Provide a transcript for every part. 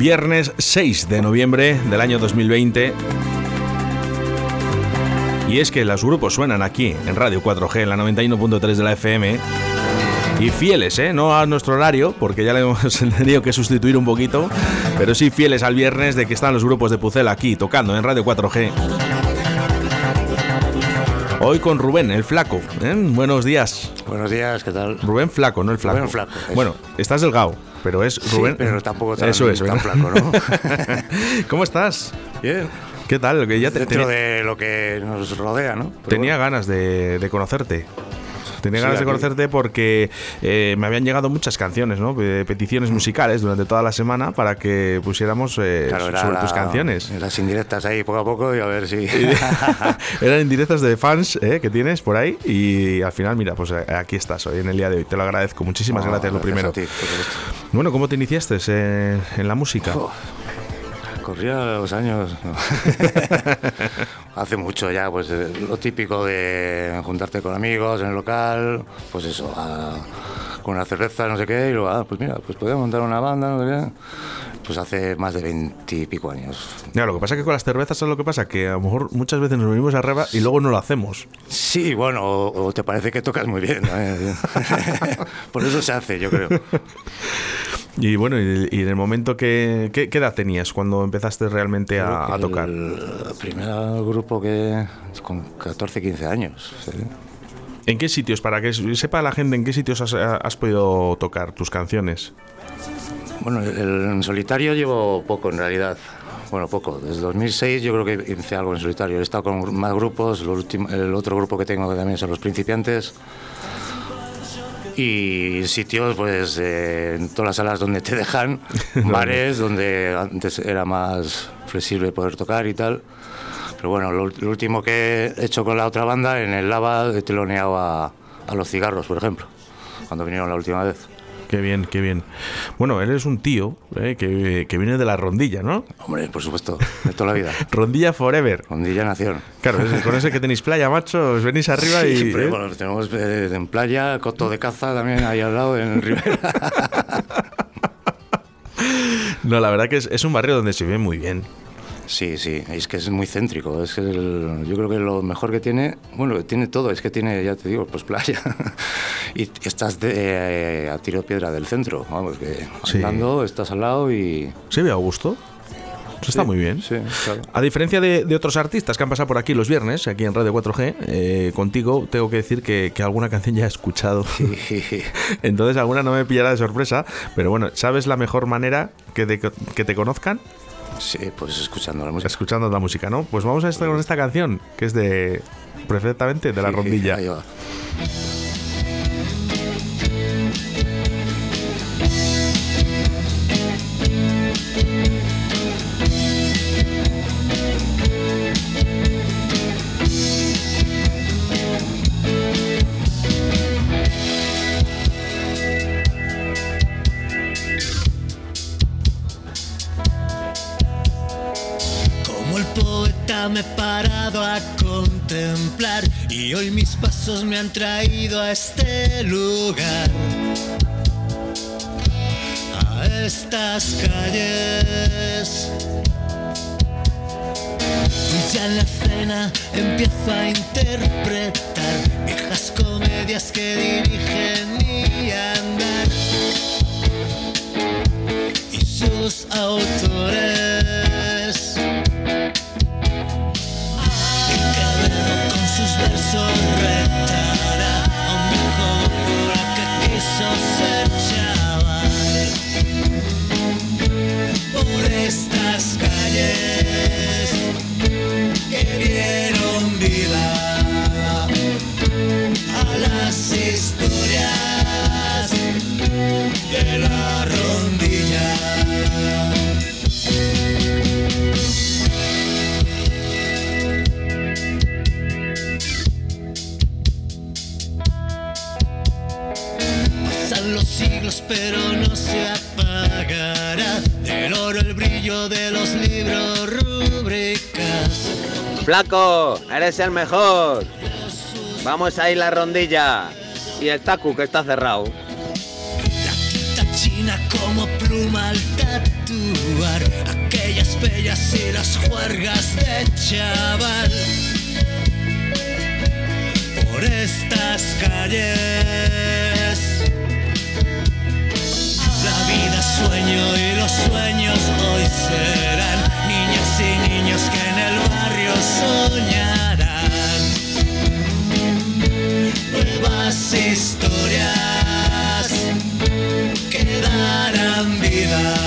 Viernes 6 de noviembre del año 2020. Y es que los grupos suenan aquí en Radio 4G, en la 91.3 de la FM. Y fieles, ¿eh? No a nuestro horario, porque ya le hemos tenido que sustituir un poquito. Pero sí fieles al viernes de que están los grupos de Pucel aquí tocando en Radio 4G. Hoy con Rubén, el flaco. ¿eh? Buenos días. Buenos días, ¿qué tal? Rubén Flaco, no el flaco. Rubén Flaco. Bueno, estás delgado, pero es Rubén. Sí, pero tampoco tan, Eso es, tan flaco, ¿no? ¿Cómo estás? Bien. ¿Qué tal? Que ya te, Dentro tenía, de lo que nos rodea, ¿no? Pero tenía bueno, ganas de, de conocerte. Tenía Sí, ganas de conocerte porque eh, me habían llegado muchas canciones, ¿no? Eh, peticiones musicales durante toda la semana para que pusiéramos eh, claro, sobre la- tus canciones. Las indirectas ahí poco a poco y a ver si. Eran indirectas de fans eh, que tienes por ahí y al final, mira, pues aquí estás hoy en el día de hoy. Te lo agradezco. Muchísimas No, gracias, lo primero. a ti. Bueno, ¿cómo te iniciaste en la música? Oh, Corría los años. no. Hace mucho ya, pues eh, lo típico de juntarte con amigos en el local, pues eso, a- con una cerveza, no sé qué, y luego, ah, pues mira, pues podemos montar una banda, no sé qué. Pues hace más de veintipico años. Ya, lo que pasa es que con las cervezas, ¿sabes lo que pasa? Que a lo mejor muchas veces nos venimos arriba y luego no lo hacemos. Sí, bueno, o, o te parece que tocas muy bien. ¿no? Por eso se hace, yo creo. Y bueno, y, y en el momento que... ¿qué, qué edad tenías cuando empezaste realmente a, a tocar? El primer grupo que con 14, 15 años. sí. ¿En qué sitios? Para que sepa la gente en qué sitios has, has podido tocar tus canciones. Bueno, el, en solitario llevo poco en realidad. Bueno, poco. Desde 2006 yo creo que hice algo en solitario. He estado con más grupos. el otro grupo que tengo también son los principiantes. Y sitios, pues, eh, en todas las salas donde te dejan, bares donde antes era más flexible poder tocar y tal. Pero bueno, lo, lo último que he hecho con la otra banda, en el Lava he teloneado a, a los cigarros, por ejemplo, cuando vinieron la última vez. Qué bien, qué bien. Bueno, eres un tío eh, que, que viene de la rondilla, ¿no? Hombre, por supuesto, de toda la vida. Rondilla Forever. Rondilla Nación. Claro, es- con ese que tenéis playa, macho, os venís arriba y... Sí, pero ¿eh? bueno, tenemos eh, en playa, coto de caza también ahí al lado, en Rivera. No, la verdad que es, es un barrio donde se vive muy bien. Sí, sí, es que es muy céntrico. Es que el- yo creo que lo mejor que tiene, bueno, tiene todo, es que tiene, ya te digo, pues playa. y estás de, eh, a tiro de piedra del centro, vamos, que Sí. andando, estás al lado y... ¿Se ve a gusto? Eso está muy bien. Sí, claro. A diferencia de, de otros artistas que han pasado por aquí los viernes, aquí en Radio 4G, eh, contigo tengo que decir que, que alguna canción ya he escuchado. Entonces alguna no me pillará de sorpresa, pero bueno, ¿sabes la mejor manera que te, que te conozcan? Sí, pues escuchando la música. Escuchando la música, ¿no? Pues vamos a estar con esta canción, que es de perfectamente de la Sí, rondilla. Me han traído a este lugar, a estas calles. Y ya en la cena empiezo a interpretar viejas comedias que dirigen mi andar y sus autores. Flaco, eres el mejor. Vamos a ir la rondilla. Y el tacu que está cerrado. La china como pluma al tatuar aquellas bellas y las juergas de chaval. Por estas calles. La vida sueño y los sueños hoy serán niñas y niños que en el barrio soñarán. Nuevas historias que darán vida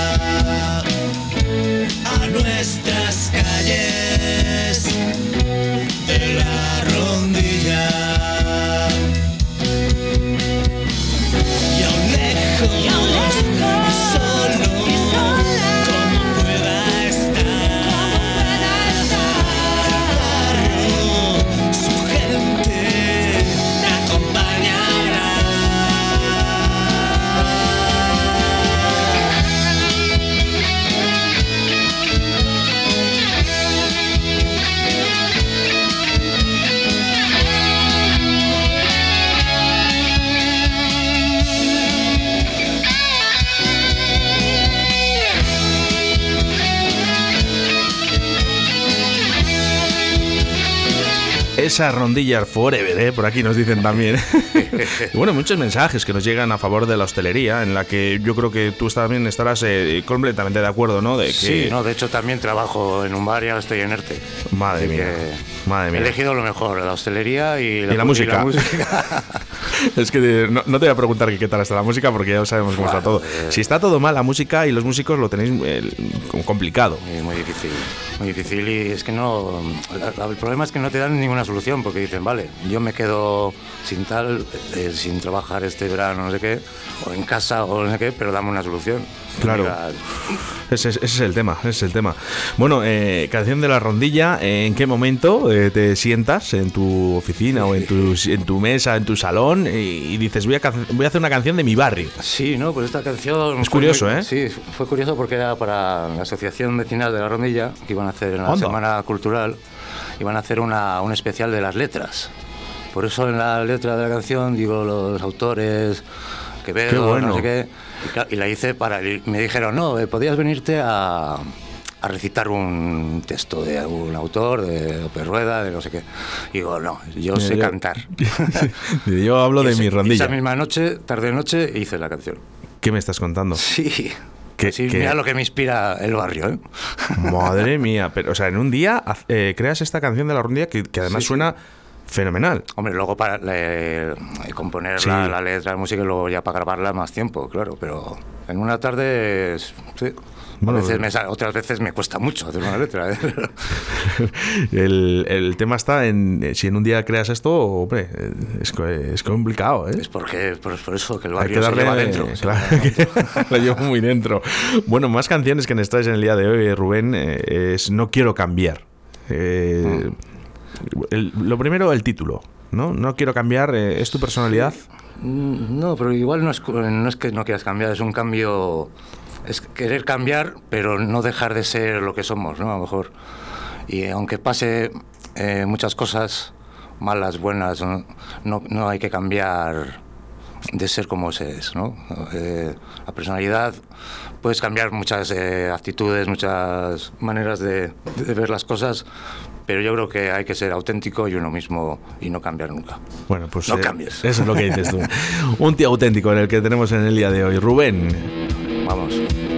Esa rondilla forever, ¿eh? por aquí nos dicen también. y bueno, muchos mensajes que nos llegan a favor de la hostelería, en la que yo creo que tú también estarás eh, completamente de acuerdo, ¿no? De que, Sí, no, de hecho también trabajo en un bar y ahora estoy en ERTE. Madre mía, madre mía. He elegido lo mejor, la hostelería y la, Y la música. música. Es que eh, no, no te voy a preguntar que qué tal está la música porque ya sabemos cómo está todo. Joder. Si está todo mal, la música y los músicos lo tenéis eh, complicado. Es muy difícil, muy difícil y es que no, el problema es que no te dan ninguna solución porque dicen, vale, yo me quedo sin tal, eh, sin trabajar este verano, no sé qué, o en casa o no sé qué, pero dame una solución. Claro. Mira, Ese, es- ese es el tema, ese es el tema. Bueno, eh, canción de la rondilla, ¿en qué momento eh, te sientas en tu oficina o en tu, en tu mesa, en tu salón y, y dices, voy a, voy a hacer una canción de mi barrio? Sí, no, pues esta canción... Es curioso, muy- ¿eh? Sí, fue curioso porque era para la Asociación Vecinal de la Rondilla, que iban a hacer en la. Semana Cultural, iban a hacer una, un especial de las letras. Por eso en la letra de la canción digo los autores, que veo, bueno. no sé qué, y, la hice para... y me dijeron, no, eh, podías venirte a, a recitar un texto de algún autor, de López Rueda, de no sé qué. Y digo, no, yo sé yo- cantar. Yo hablo Y de ese- mi y rondilla. Esa misma noche, tarde-noche, hice la canción. ¿Qué me estás contando? Sí. Que- sí, que- mira lo que me inspira el barrio, ¿eh? Madre mía, pero, o sea, en un día eh, creas esta canción de la rondilla que, que además Sí, suena fenomenal. Hombre, luego para eh, componer Sí. la, la letra, la música y luego ya para grabarla más tiempo, claro, pero en una tarde, sí. Bueno, a veces me sale- otras veces me cuesta mucho hacer una letra. ¿eh? el, el tema está en eh, si en un día creas esto, hombre, eh, es, es complicado, ¿eh? es porque por, por eso que el Hay barrio que darle se lleva dentro. se claro, lleva dentro. lo llevo muy dentro. Bueno, más canciones que traes en el día de hoy, Rubén, eh, es No quiero cambiar. Eh, el- lo primero, el título. ¿no? No quiero cambiar, eh, ¿es tu personalidad? Mm, No, pero igual no es, no es que no quieras cambiar, es un cambio, es querer cambiar, pero no dejar de ser lo que somos, ¿no? A lo mejor. Y aunque pase eh, muchas cosas malas, buenas, no, no, no hay que cambiar de ser como se es, ¿no? Eh, la personalidad, puedes cambiar muchas eh, actitudes, muchas maneras de, de ver las cosas, pero yo creo que hay que ser auténtico y uno mismo y no cambiar nunca. Bueno, pues No eh, cambies. Eso es lo que dices tú. Un tío auténtico en el que tenemos en el día de hoy. Rubén, Vamos.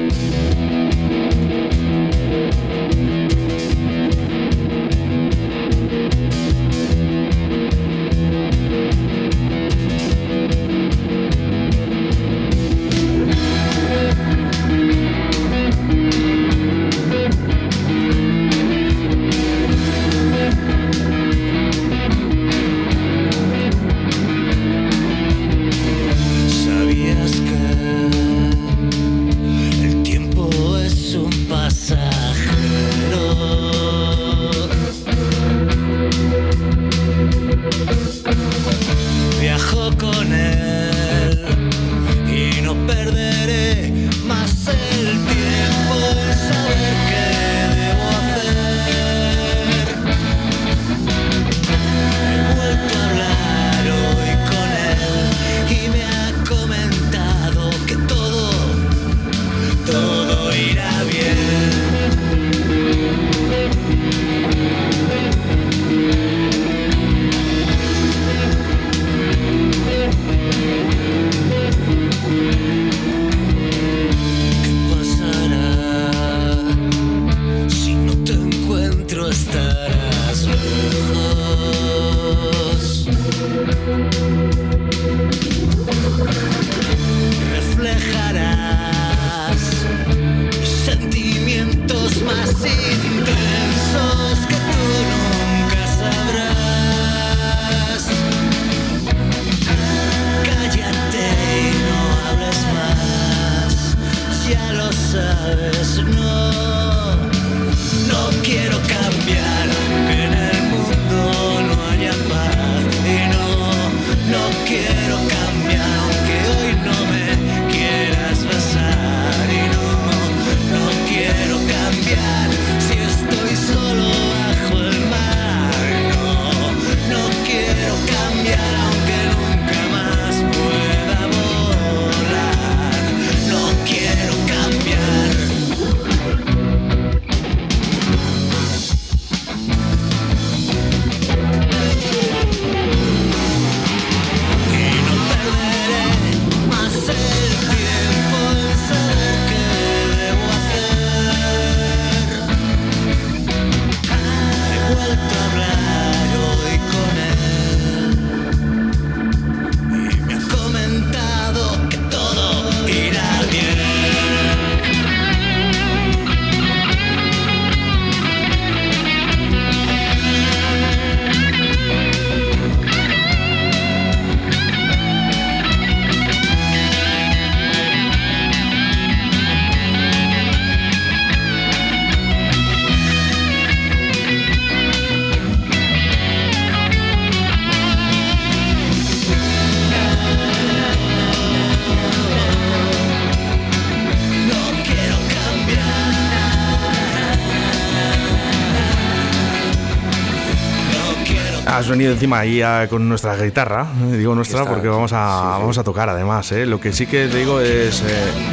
Venido encima ahí a- con nuestra guitarra, digo nuestra está, porque vamos a, sí, sí. vamos a tocar además. ¿eh? Lo que sí que te digo es, eh,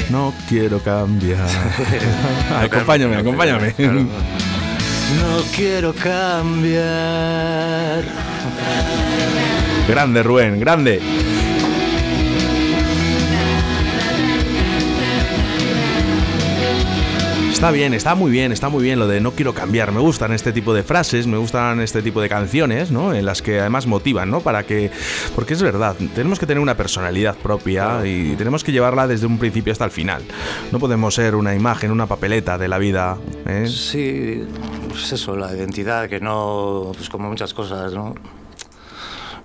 no quiero cambiar. acompáñame, acompáñame. No quiero cambiar. grande, Rubén, grande. Está bien, está muy bien, está muy bien lo de no quiero cambiar. Me gustan este tipo de frases, me gustan este tipo de canciones, ¿no? En las que además motivan, ¿no? Para que. Porque es verdad, tenemos que tener una personalidad propia y tenemos que llevarla desde un principio hasta el final. No podemos ser una imagen, una papeleta de la vida. ¿eh? Sí, pues eso, la identidad, que no, pues como muchas cosas, ¿no?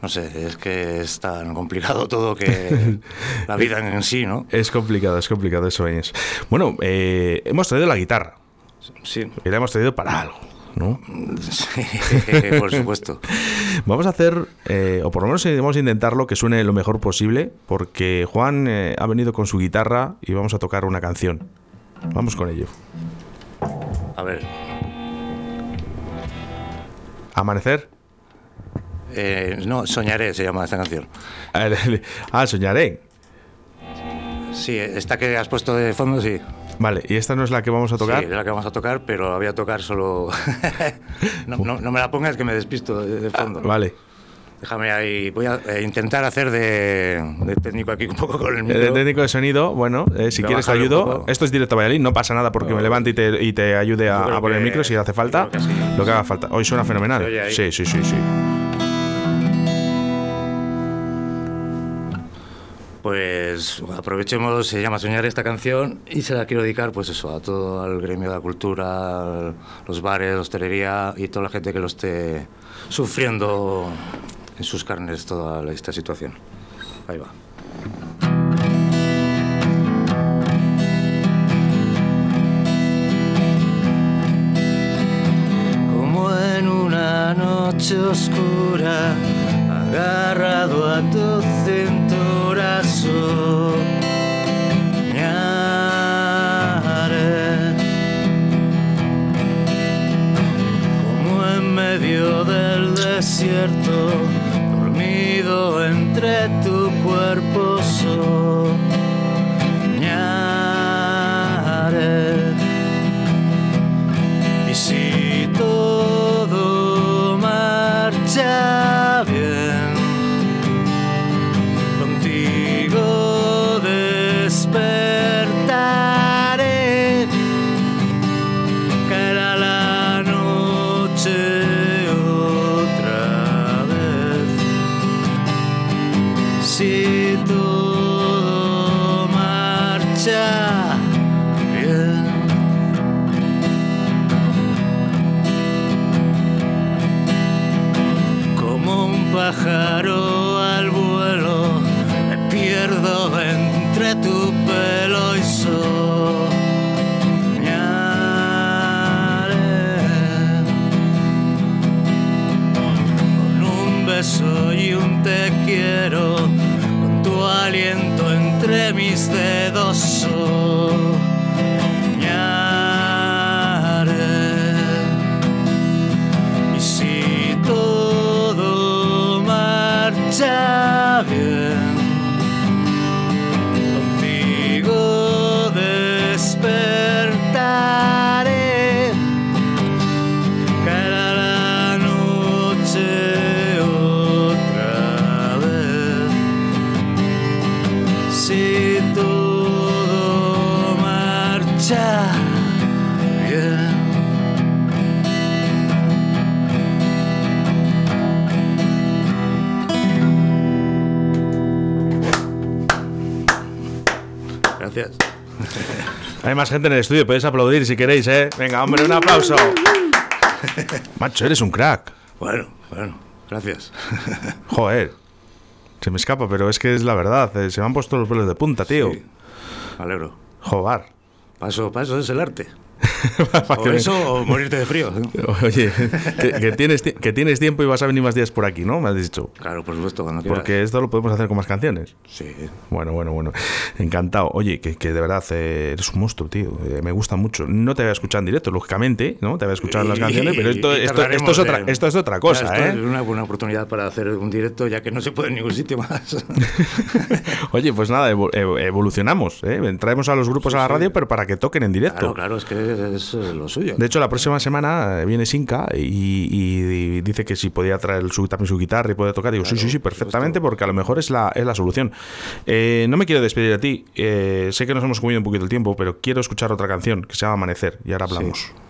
No sé, es que es tan complicado todo que la vida en sí, ¿no? Es complicado, es complicado, eso es. Bueno, eh, hemos traído la guitarra Sí, y la hemos traído para algo, ¿no? sí, por supuesto. Vamos a hacer, eh, o por lo menos vamos a intentarlo que suene lo mejor posible, porque Juan eh, ha venido con su guitarra y vamos a tocar una canción. Vamos con ello. A ver, Amanecer. Eh, no, Soñaré se llama esta canción. Ah, soñaré. Sí, esta que has puesto de fondo, sí. Vale, y esta no es la que vamos a tocar. Sí, es la que vamos a tocar, pero la voy a tocar solo... no, no- no me la pongas que me despisto de, de fondo. Vale. Déjame ahí, voy a eh, intentar hacer de, de técnico aquí un poco con el El micro. técnico de sonido, bueno, eh, si quieres te ayudo. Esto es directo a Valladolid, no pasa nada porque me levante y te, y te ayude a, poner el micro si hace falta. que sí. Lo que haga falta. Hoy suena fenomenal. Sí, sí, sí, sí. Pues aprovechemos, se llama Soñar esta canción y se la quiero dedicar pues eso, a todo el gremio de la cultura, los bares, la hostelería y toda la gente que lo esté sufriendo en sus carnes toda esta situación. Ahí va. Como en una noche oscura, agarrado a tu cintura, soñaré. Como en medio del desierto, dormido entre tu cuerpo, soñaré. Marcha bien, más gente en el estudio, podéis aplaudir si queréis, ¿eh? Venga, hombre, un aplauso. Macho, eres un crack. Bueno, bueno, gracias. Joder. Se me escapa, pero es que es la verdad. eh, Se me han puesto los pelos de punta, tío. Sí, me alegro. Joder. Paso, paso es el arte. O eso o morirte de frío. Oye, que, que tienes, ti- que tienes tiempo y vas a venir más días por aquí, ¿no? Me has dicho. Claro, por supuesto, cuando quieras. Porque esto lo podemos hacer con más canciones. Sí. Bueno, bueno, bueno. Encantado. Oye, que, que de verdad eh, eres un monstruo, tío. Eh, me gusta mucho. No te voy a escuchar en directo, lógicamente, ¿no? Te voy a escuchar en las canciones, pero esto, esto, esto, es, otra, esto es otra cosa, Esto Es ¿eh? una buena oportunidad para hacer un directo, ya que no se puede en ningún sitio más. Oye, pues nada, evo- evo- evolucionamos. ¿eh? Traemos a los grupos a la radio, pero para que toquen en directo. claro, claro, es que es eh, lo suyo. De hecho, la próxima semana eh, viene Sinca y, y dice que si podía traer su, también su guitarra y poder tocar. Digo, sí, sí, sí, perfectamente, porque a lo mejor es la, es la solución. Eh, no me quiero despedir de ti. eh, sé que nos hemos comido un poquito el tiempo, pero quiero escuchar otra canción que se llama Amanecer y ahora hablamos. Amanecer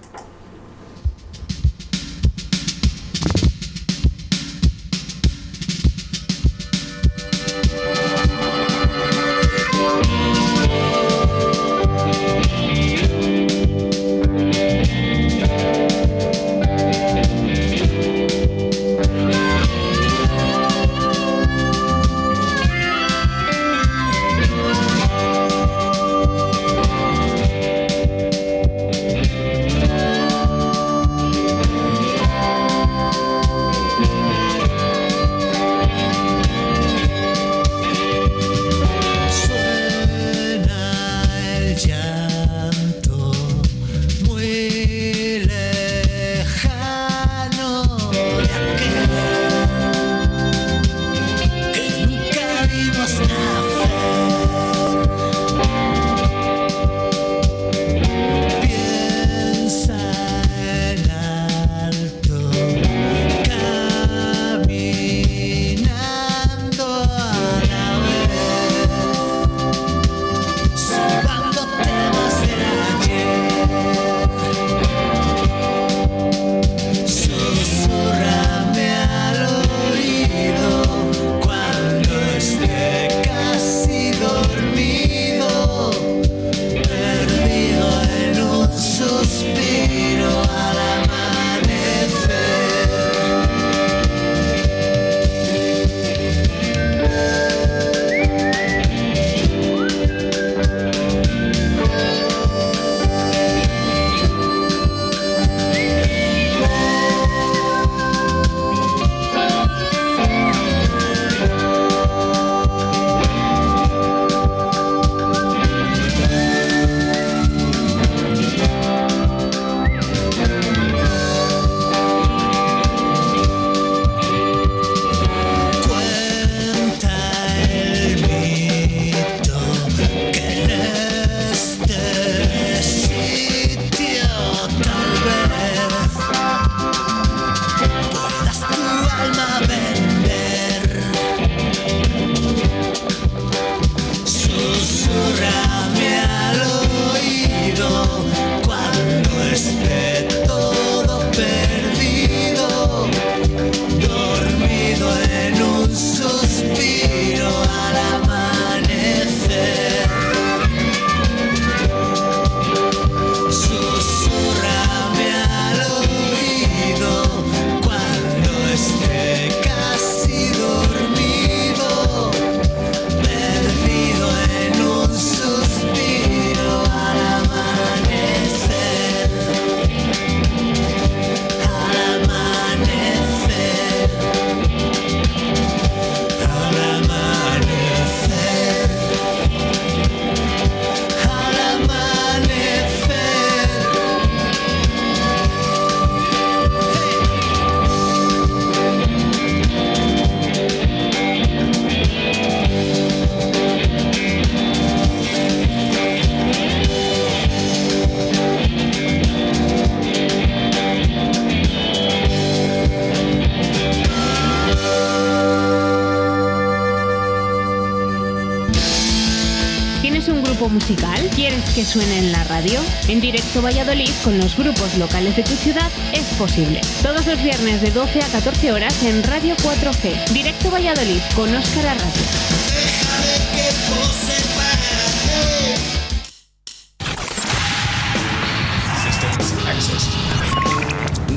suene en la radio? En directo Valladolid con los grupos locales de tu ciudad es posible. Todos los viernes de 12 a 14 horas en Radio 4G. Directo Valladolid con Óscar Arratia.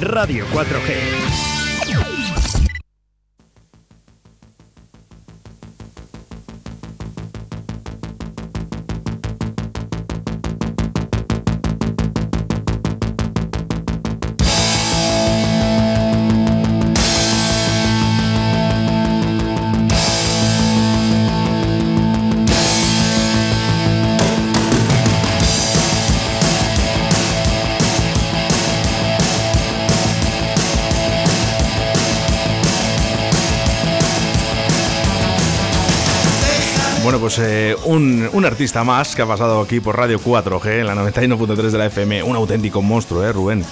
Radio 4G. Pues eh, un, un, artista más que ha pasado aquí por Radio 4G en la 91.3 de la FM. Un auténtico monstruo, ¿eh, Rubén?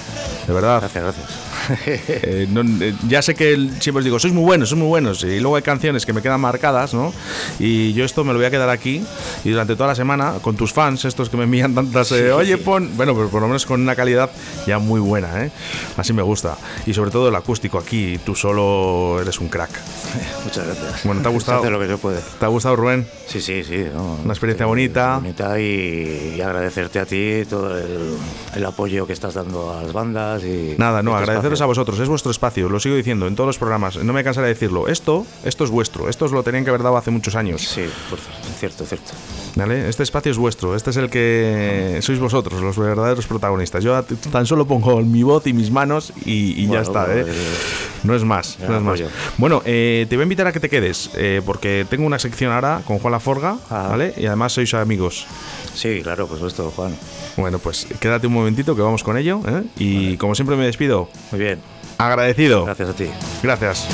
De verdad. Gracias, gracias. Eh, eh, ya sé que siempre os digo, sois muy buenos, sois muy buenos. Y luego hay canciones que me quedan marcadas, ¿no? Y yo esto me lo voy a quedar aquí y durante toda la semana con tus fans, estos que me envían tantas, eh, oye, pon. Bueno, pero por lo menos con una calidad ya muy buena, ¿eh? Así me gusta. Y sobre todo el acústico aquí, tú solo eres un crack. Muchas gracias. Bueno, ¿te ha gustado? lo que yo puede. ¿Te ha gustado, Rubén? Sí, sí, sí. una experiencia bonita. Bonita y, agradecerte a ti todo el, el, apoyo que estás dando a las bandas. y Nada, no, agradeceros a vosotros. Es vuestro espacio, lo sigo diciendo en todos los programas. No me cansaré de decirlo. Esto, esto es vuestro. Esto os lo tenían que haber dado hace muchos años. Sí, por cierto, cierto. ¿Vale? Este espacio es vuestro. Este es el que sois vosotros, los verdaderos protagonistas. Yo tan solo pongo mi voz y mis manos y, ya está. ¿eh? No es más. No es más. Bueno, eh, te voy a invitar a que te quedes, eh, porque tengo una sección ahora con Juan Laforga, ah. ¿vale? Y además sois amigos. Sí, claro, pues esto, Juan. Bueno, pues quédate un momentito que vamos con ello. Y como siempre me despido. Muy bien. Agradecido. Gracias a ti. Gracias.